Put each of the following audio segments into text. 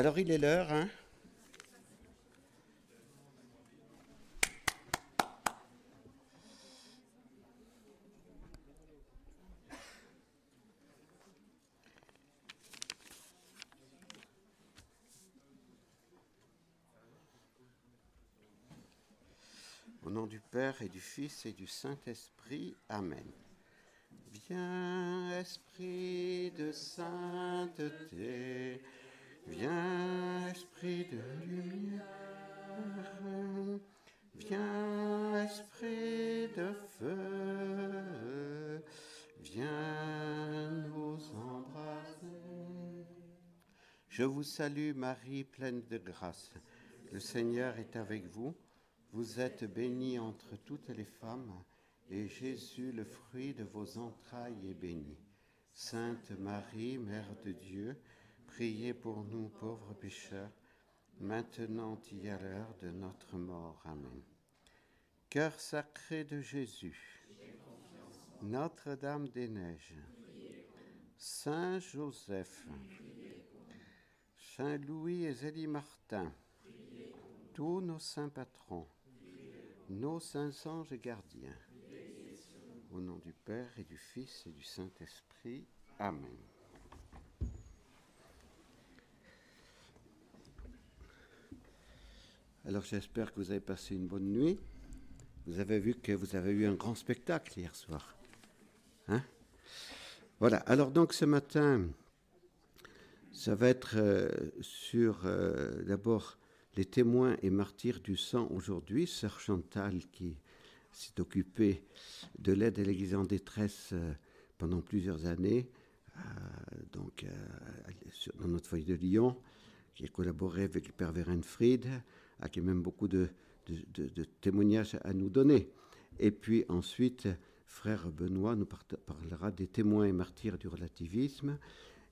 Alors il est l'heure, hein Au nom du Père et du Fils et du Saint-Esprit. Amen. Viens, Esprit de sainteté, viens, Esprit de lumière, viens, Esprit de feu, viens nous embrasser. Je vous salue Marie, pleine de grâce. Le Seigneur est avec vous. Vous êtes bénie entre toutes les femmes, et Jésus, le fruit de vos entrailles, est béni. Sainte Marie, Mère de Dieu, priez pour nous pauvres pécheurs, maintenant et à l'heure de notre mort. Amen. Cœur sacré de Jésus, Notre-Dame des Neiges, Saint Joseph, Saint Louis et Zélie Martin, tous nos saints patrons, nos saints anges gardiens. Au nom du Père et du Fils et du Saint-Esprit. Amen. Alors j'espère que vous avez passé une bonne nuit. Vous avez vu que vous avez eu un grand spectacle hier soir. Hein? Voilà, alors donc ce matin, ça va être euh, sur euh, d'abord les témoins et martyrs du sang aujourd'hui. Sœur Chantal qui s'est occupée de l'aide à l'Église en détresse euh, pendant plusieurs années, donc dans notre foyer de Lyon, qui a collaboré avec le Père Werenfried, a qui a même beaucoup de, témoignages à nous donner. Et puis ensuite, frère Benoît nous parlera des témoins et martyrs du relativisme.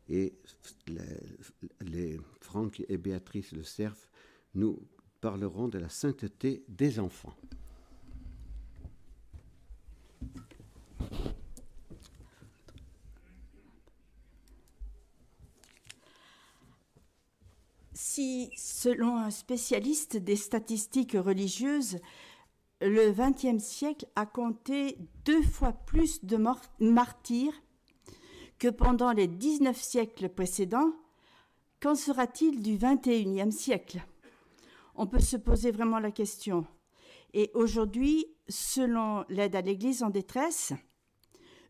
Et les, Franck et Béatrice Le Cerf nous parlerons de la sainteté des enfants. Selon un spécialiste des statistiques religieuses, le XXe siècle a compté deux fois plus de martyrs que pendant les 19 siècles précédents, qu'en sera-t-il du XXIe siècle? On peut se poser vraiment la question. Et aujourd'hui, selon l'aide à l'Église en détresse,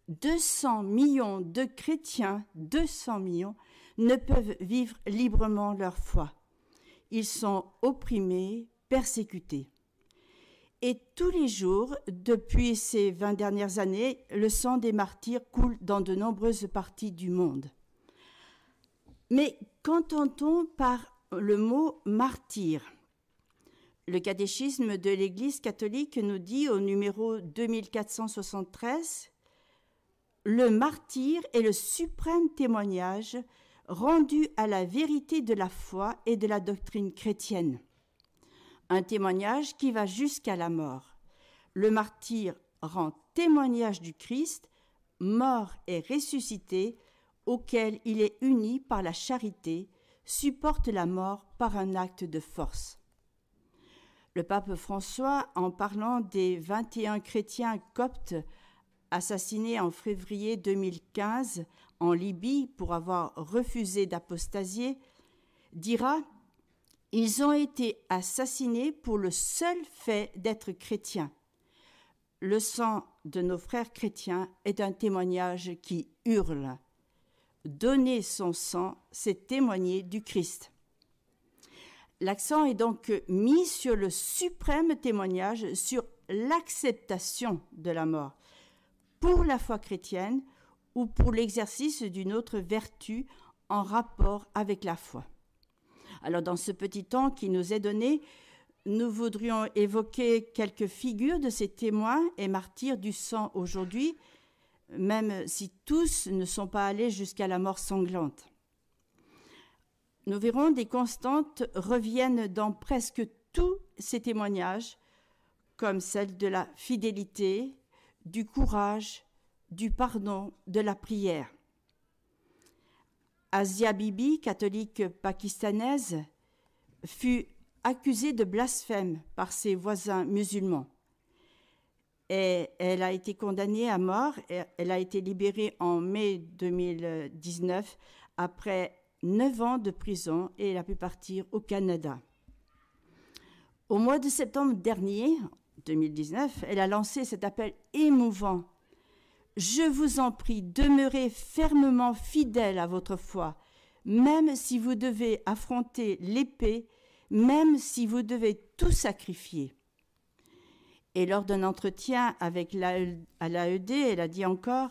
200 millions de chrétiens, 200 millions, ne peuvent vivre librement leur foi. Ils sont opprimés, persécutés. Et tous les jours, depuis ces 20 dernières années, le sang des martyrs coule dans de nombreuses parties du monde. Mais qu'entend-on par le mot martyr? Le catéchisme de l'Église catholique nous dit au numéro 2473 Le martyr est le suprême témoignage rendu à la vérité de la foi et de la doctrine chrétienne. Un témoignage qui va jusqu'à la mort. Le martyr rend témoignage du Christ, mort et ressuscité, auquel il est uni par la charité, supporte la mort par un acte de force. Le pape François, en parlant des 21 chrétiens coptes assassinés en février 2015 en Libye pour avoir refusé d'apostasier, dira Ils ont été assassinés pour le seul fait d'être chrétiens. Le sang de nos frères chrétiens est un témoignage qui hurle. Donner son sang, c'est témoigner du Christ. L'accent est donc mis sur le suprême témoignage, sur l'acceptation de la mort, pour la foi chrétienne ou pour l'exercice d'une autre vertu en rapport avec la foi. Alors dans ce petit temps qui nous est donné, nous voudrions évoquer quelques figures de ces témoins et martyrs du sang aujourd'hui, même si tous ne sont pas allés jusqu'à la mort sanglante nous verrons des constantes reviennent dans presque tous ces témoignages, comme celle de la fidélité, du courage, du pardon, de la prière. Asia Bibi, catholique pakistanaise, fut accusée de blasphème par ses voisins musulmans. Et elle a été condamnée à mort. Elle a été libérée en mai 2019 après neuf ans de prison et elle a pu partir au Canada. Au mois de septembre dernier, 2019, elle a lancé cet appel émouvant. Je vous en prie, demeurez fermement fidèle à votre foi, même si vous devez affronter l'épée, même si vous devez tout sacrifier. Et lors d'un entretien avec à l'AED, elle a dit encore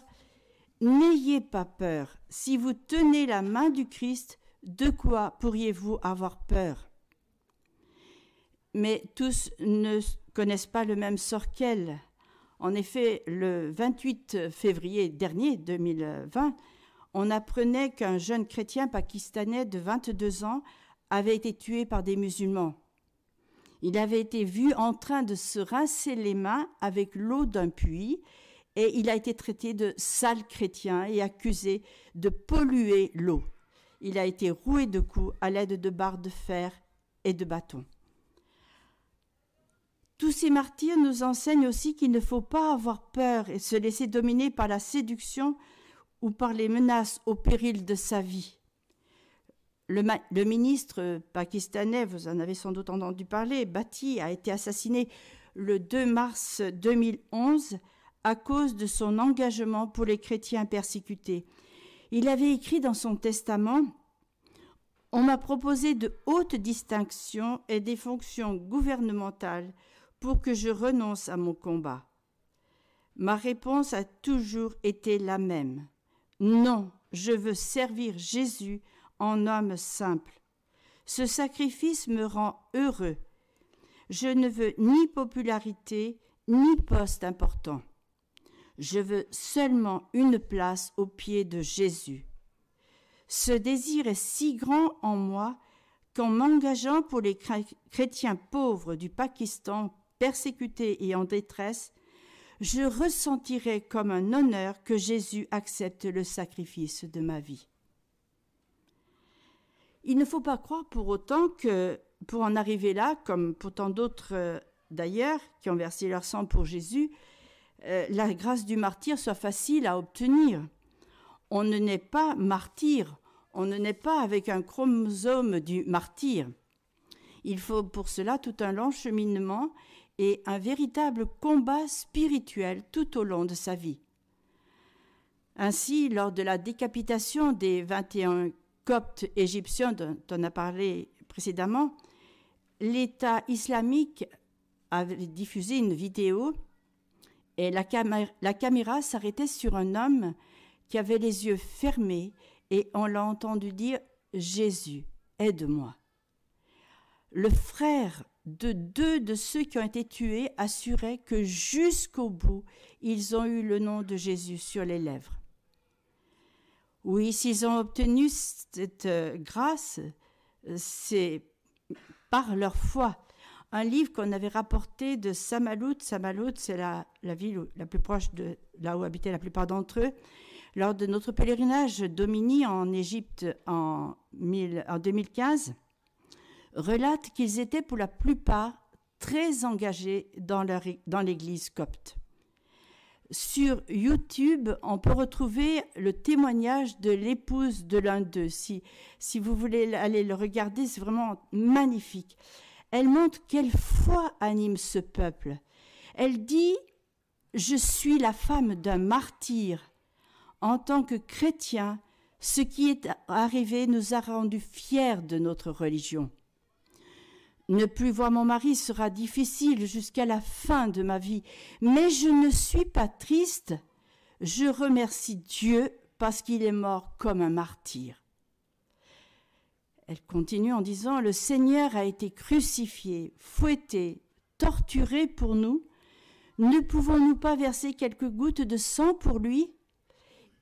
N'ayez pas peur. Si vous tenez la main du Christ, de quoi pourriez-vous avoir peur? Mais tous ne connaissent pas le même sort qu'elle. En effet, le 28 février dernier 2020, on apprenait qu'un jeune chrétien pakistanais de 22 ans avait été tué par des musulmans. Il avait été vu en train de se rincer les mains avec l'eau d'un puits et il a été traité de sale chrétien et accusé de polluer l'eau. Il a été roué de coups à l'aide de barres de fer et de bâtons. Tous ces martyrs nous enseignent aussi qu'il ne faut pas avoir peur et se laisser dominer par la séduction ou par les menaces au péril de sa vie. Le, ministre pakistanais, vous en avez sans doute entendu parler, Bati, a été assassiné le 2 mars 2011 à cause de son engagement pour les chrétiens persécutés. Il avait écrit dans son testament On m'a proposé de hautes distinctions et des fonctions gouvernementales pour que je renonce à mon combat. Ma réponse a toujours été la même. Non, je veux servir Jésus en homme simple. Ce sacrifice me rend heureux. Je ne veux ni popularité, ni poste important. Je veux seulement une place au pied de Jésus. Ce désir est si grand en moi qu'en m'engageant pour les chrétiens pauvres du Pakistan persécutés et en détresse, je ressentirai comme un honneur que Jésus accepte le sacrifice de ma vie. Il ne faut pas croire pour autant que pour en arriver là, comme pour tant d'autres euh, d'ailleurs qui ont versé leur sang pour Jésus, euh, la grâce du martyr soit facile à obtenir. On ne naît pas martyr, on ne naît pas avec un chromosome du martyr. Il faut pour cela tout un long cheminement et un véritable combat spirituel tout au long de sa vie. Ainsi, lors de la décapitation des 21 coptes égyptiens dont on a parlé précédemment, l'État islamique avait diffusé une vidéo et la, la caméra s'arrêtait sur un homme qui avait les yeux fermés et on l'a entendu dire Jésus, aide-moi. Le frère de deux de ceux qui ont été tués assuraient que jusqu'au bout, ils ont eu le nom de Jésus sur les lèvres. Oui, s'ils ont obtenu cette euh, grâce, c'est par leur foi un livre qu'on avait rapporté de Samalout. Samalout, c'est la, ville la plus proche de là où habitaient la plupart d'entre eux. Lors de notre pèlerinage d'Omini en Égypte en, en 2015, relate qu'ils étaient pour la plupart très engagés dans, dans l'église copte. Sur YouTube, on peut retrouver le témoignage de l'épouse de l'un d'eux. Si, si vous voulez aller le regarder, c'est vraiment magnifique. Elle montre quelle foi anime ce peuple. Elle dit Je suis la femme d'un martyr. En tant que chrétien, ce qui est arrivé nous a rendus fiers de notre religion. Ne plus voir mon mari sera difficile jusqu'à la fin de ma vie, mais je ne suis pas triste. Je remercie Dieu parce qu'il est mort comme un martyr. Elle continue en disant Le Seigneur a été crucifié, fouetté, torturé pour nous. Ne pouvons-nous pas verser quelques gouttes de sang pour lui?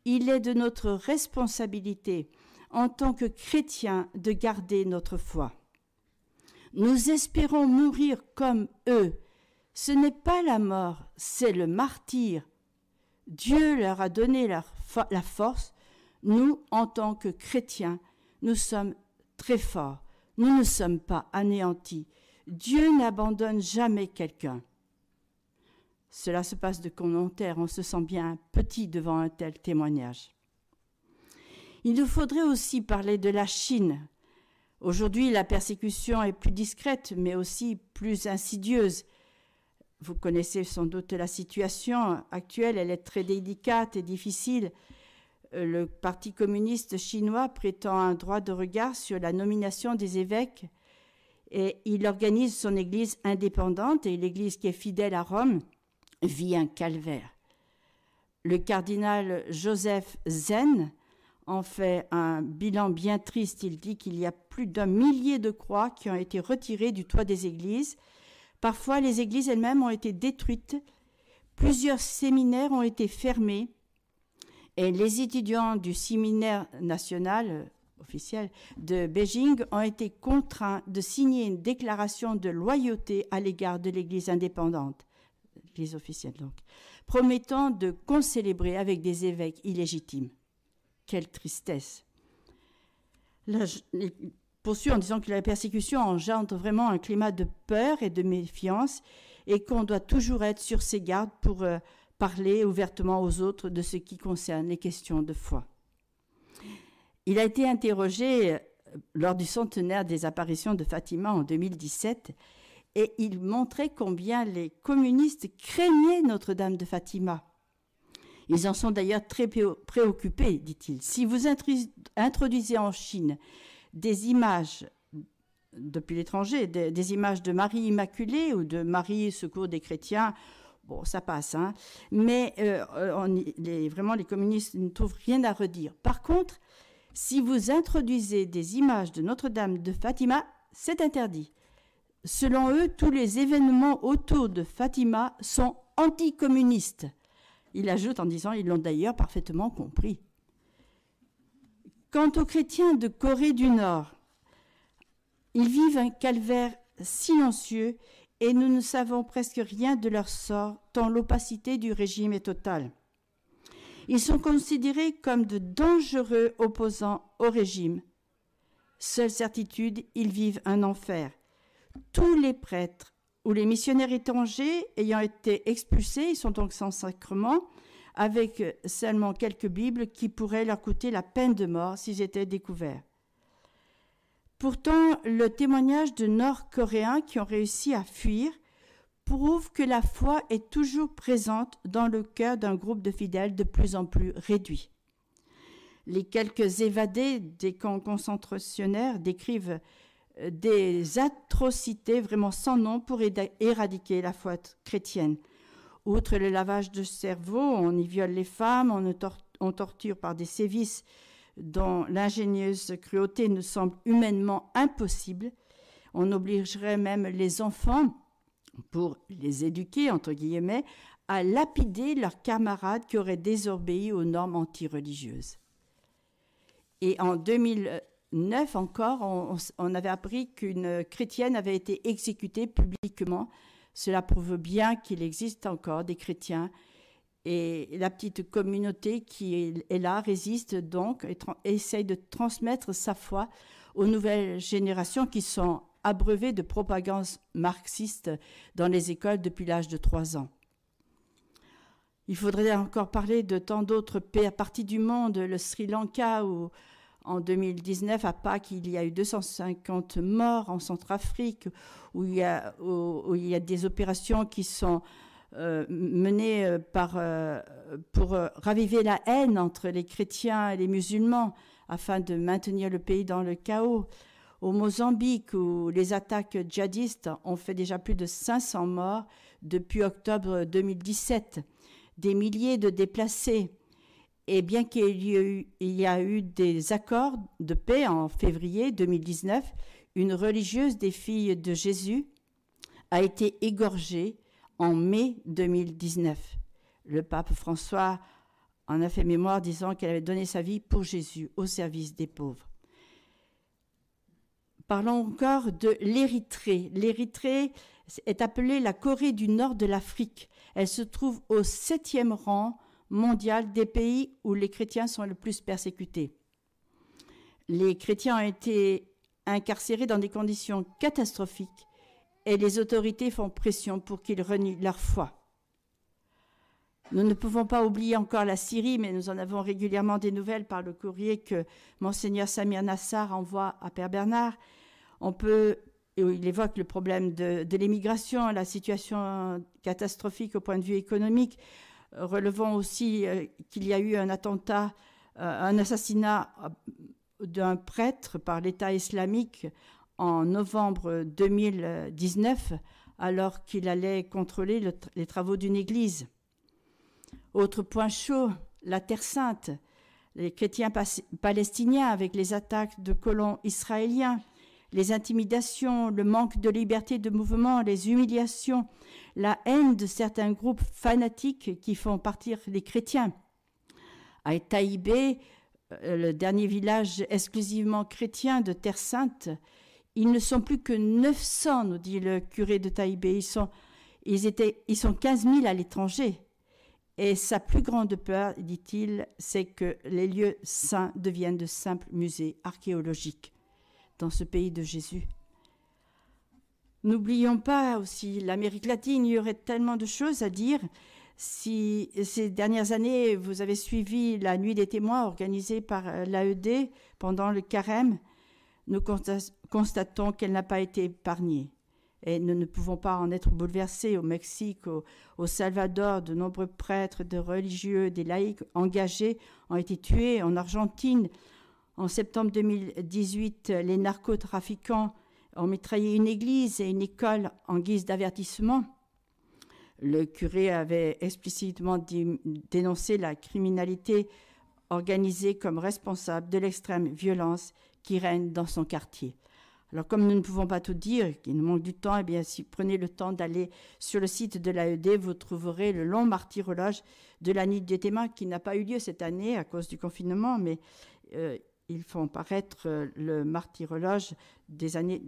Il est de notre responsabilité, en tant que chrétiens, de garder notre foi. Nous espérons mourir comme eux. Ce n'est pas la mort, c'est le martyr. Dieu leur a donné la force nous, en tant que chrétiens, nous sommes très forts. Nous ne sommes pas anéantis. Dieu n'abandonne jamais quelqu'un. Cela se passe de commentaires, on se sent bien petit devant un tel témoignage. Il nous faudrait aussi parler de la Chine. Aujourd'hui, la persécution est plus discrète, mais aussi plus insidieuse. Vous connaissez sans doute la situation actuelle, elle est très délicate et difficile. Euh, le Parti communiste chinois prétend un droit de regard sur la nomination des évêques et il organise son Église indépendante et l'Église qui est fidèle à Rome vit un calvaire. Le cardinal Joseph Zen en fait un bilan bien triste. Il dit qu'il y a plus d'un millier de croix qui ont été retirées du toit des églises. Parfois, les églises elles-mêmes ont été détruites. Plusieurs séminaires ont été fermés. Et les étudiants du séminaire national euh, officiel de Beijing ont été contraints de signer une déclaration de loyauté à l'égard de l'Église indépendante l'Église officielle donc, promettant de concélébrer avec des évêques illégitimes. Quelle tristesse. Je poursuit en disant que la persécution engendre vraiment un climat de peur et de méfiance et qu'on doit toujours être sur ses gardes pour euh, parler ouvertement aux autres de ce qui concerne les questions de foi. Il a été interrogé euh, lors du centenaire des apparitions de Fatima en 2017 et il montrait combien les communistes craignaient Notre-Dame de Fatima. Ils en sont d'ailleurs très préoccupés, dit-il. Si vous introduisez en Chine des images depuis l'étranger, des, images de Marie Immaculée ou de Marie Secours des chrétiens, bon, ça passe, hein. mais euh, vraiment les communistes ne trouvent rien à redire. Par contre, si vous introduisez des images de Notre-Dame de Fatima, c'est interdit. Selon eux, tous les événements autour de Fatima sont anticommunistes. Il ajoute en disant, ils l'ont d'ailleurs parfaitement compris. Quant aux chrétiens de Corée du Nord, ils vivent un calvaire silencieux et nous ne savons presque rien de leur sort tant l'opacité du régime est totale. Ils sont considérés comme de dangereux opposants au régime. Seule certitude, ils vivent un enfer tous les prêtres ou les missionnaires étrangers ayant été expulsés, ils sont donc sans sacrement, avec seulement quelques Bibles qui pourraient leur coûter la peine de mort s'ils étaient découverts. Pourtant, le témoignage de Nord-Coréens qui ont réussi à fuir prouve que la foi est toujours présente dans le cœur d'un groupe de fidèles de plus en plus réduit. Les quelques évadés des camps concentrationnaires décrivent des atrocités vraiment sans nom pour éradiquer la foi chrétienne. Outre le lavage de cerveau, on y viole les femmes, on, torture par des sévices dont l'ingénieuse cruauté nous semble humainement impossible. On obligerait même les enfants, pour les éduquer, entre guillemets, à lapider leurs camarades qui auraient désobéi aux normes antireligieuses. Et en 2000, neuf encore, on, avait appris qu'une chrétienne avait été exécutée publiquement. Cela prouve bien qu'il existe encore des chrétiens. Et la petite communauté qui est là résiste donc et essaye de transmettre sa foi aux nouvelles générations qui sont abreuvées de propagande marxiste dans les écoles depuis l'âge de trois ans. Il faudrait encore parler de tant d'autres parties du monde, le Sri Lanka ou en 2019, à Pâques, il y a eu 250 morts en Centrafrique, où il y a, des opérations qui sont euh, menées euh, euh, pour raviver la haine entre les chrétiens et les musulmans, afin de maintenir le pays dans le chaos. Au Mozambique, où les attaques djihadistes ont fait déjà plus de 500 morts depuis octobre 2017, des milliers de déplacés. Et bien qu'il y, a eu des accords de paix en février 2019, une religieuse des filles de Jésus a été égorgée en mai 2019. Le pape François en a fait mémoire disant qu'elle avait donné sa vie pour Jésus au service des pauvres. Parlons encore de l'Érythrée. L'Érythrée est appelée la Corée du Nord de l'Afrique. Elle se trouve au septième rang mondiale des pays où les chrétiens sont le plus persécutés. Les chrétiens ont été incarcérés dans des conditions catastrophiques et les autorités font pression pour qu'ils renient leur foi. Nous ne pouvons pas oublier encore la Syrie, mais nous en avons régulièrement des nouvelles par le courrier que Monseigneur Samir Nassar envoie à Père Bernard. On il évoque le problème de, l'émigration, la situation catastrophique au point de vue économique. Relevons aussi euh, qu'il y a eu un attentat, euh, un assassinat euh, d'un prêtre par l'État islamique en novembre 2019, alors qu'il allait contrôler les travaux d'une église. Autre point chaud, la Terre sainte. Les chrétiens palestiniens avec les attaques de colons israéliens, les intimidations, le manque de liberté de mouvement, les humiliations, la haine de certains groupes fanatiques qui font partir les chrétiens. À Taïbé, euh, le dernier village exclusivement chrétien de Terre Sainte, ils ne sont plus que 900, nous dit le curé de Taïbé. Ils sont, ils étaient, ils sont 15 000 à l'étranger. Et sa plus grande peur, dit-il, c'est que les lieux saints deviennent de simples musées archéologiques dans ce pays de Jésus. N'oublions pas aussi l'Amérique latine, il y aurait tellement de choses à dire. Si ces dernières années, vous avez suivi la Nuit des témoins organisée par euh, l'AED pendant le carême, nous constatons qu'elle n'a pas été épargnée et nous ne pouvons pas en être bouleversés. Au Mexique, au, Salvador, de nombreux prêtres, de religieux, des laïcs engagés ont été tués. En Argentine, en septembre 2018, les narcotrafiquants ont mitraillé une église et une école en guise d'avertissement. Le curé avait explicitement dénoncé la criminalité organisée comme responsable de l'extrême violence qui règne dans son quartier. Alors comme nous ne pouvons pas tout dire, qu'il nous manque du temps, eh bien si prenez le temps d'aller sur le site de l'AED, vous trouverez le long martyrologe de la Nuit des témoins qui n'a pas eu lieu cette année à cause du confinement, mais euh, ils font paraître euh, le martyrologe des années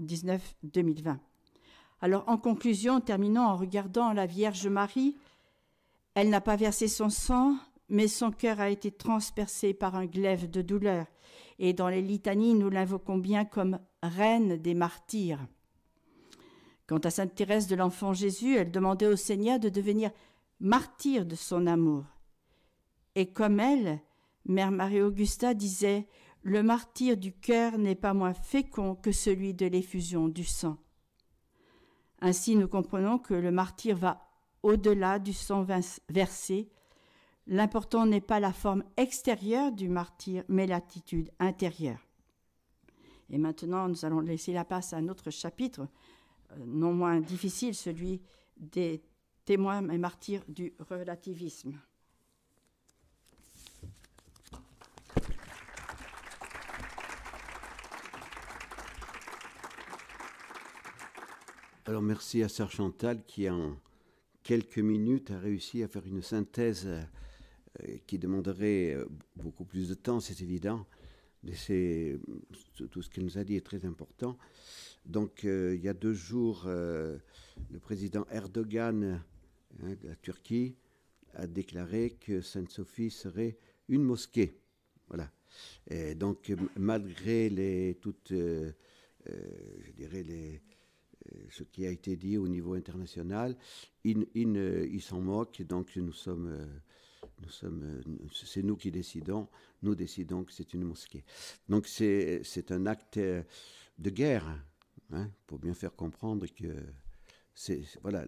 2019-2020. Alors en conclusion, terminons en regardant la Vierge Marie. Elle n'a pas versé son sang, mais son cœur a été transpercé par un glaive de douleur et dans les litanies, nous l'invoquons bien comme reine des martyrs. Quant à sainte Thérèse de l'Enfant Jésus, elle demandait au Seigneur de devenir martyr de son amour. Et comme elle, Mère Marie-Augusta disait Le martyr du cœur n'est pas moins fécond que celui de l'effusion du sang. Ainsi, nous comprenons que le martyr va au-delà du sang versé, L'important n'est pas la forme extérieure du martyr, mais l'attitude intérieure. Et maintenant, nous allons laisser la place à un autre chapitre, euh, non moins difficile, celui des témoins et martyrs du relativisme. Alors merci à Sœur Chantal qui en quelques minutes a réussi à faire une synthèse euh, qui demanderait euh, beaucoup plus de temps, c'est évident. Mais tout ce qu'elle nous a dit est très important. Donc, euh, il y a deux jours, le président Erdogan hein, de la Turquie a déclaré que Sainte-Sophie serait une mosquée. Voilà. Et donc, malgré les, toutes, je dirais, les, ce qui a été dit au niveau international, il, il, il s'en moque. Donc, nous sommes sommes, euh, c'est nous qui décidons. Nous décidons que c'est une mosquée. Donc c'est, un acte euh, de guerre hein, pour bien faire comprendre que voilà.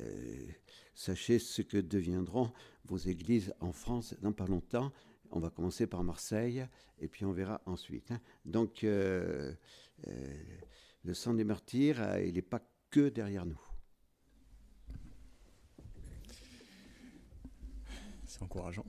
Euh, sachez ce que deviendront vos églises en France dans pas longtemps. On va commencer par Marseille et puis on verra ensuite. Hein. Donc le sang des martyrs, il n'est pas que derrière nous. encourageant.